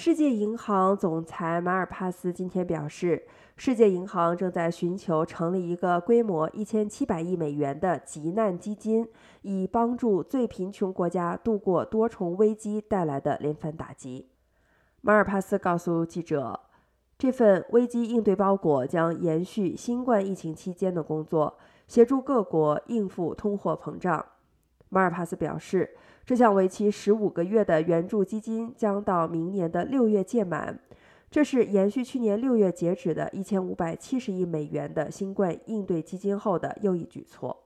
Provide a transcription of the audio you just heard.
世界银行总裁马尔帕斯今天表示，世界银行正在寻求成立一个规模一千七百亿美元的急难基金，以帮助最贫穷国家度过多重危机带来的连番打击。马尔帕斯告诉记者，这份危机应对包裹将延续新冠疫情期间的工作，协助各国应付通货膨胀。马尔帕斯表示。这项为期十五个月的援助基金将到明年的六月届满，这是延续去年六月截止的一千五百七十亿美元的新冠应对基金后的又一举措。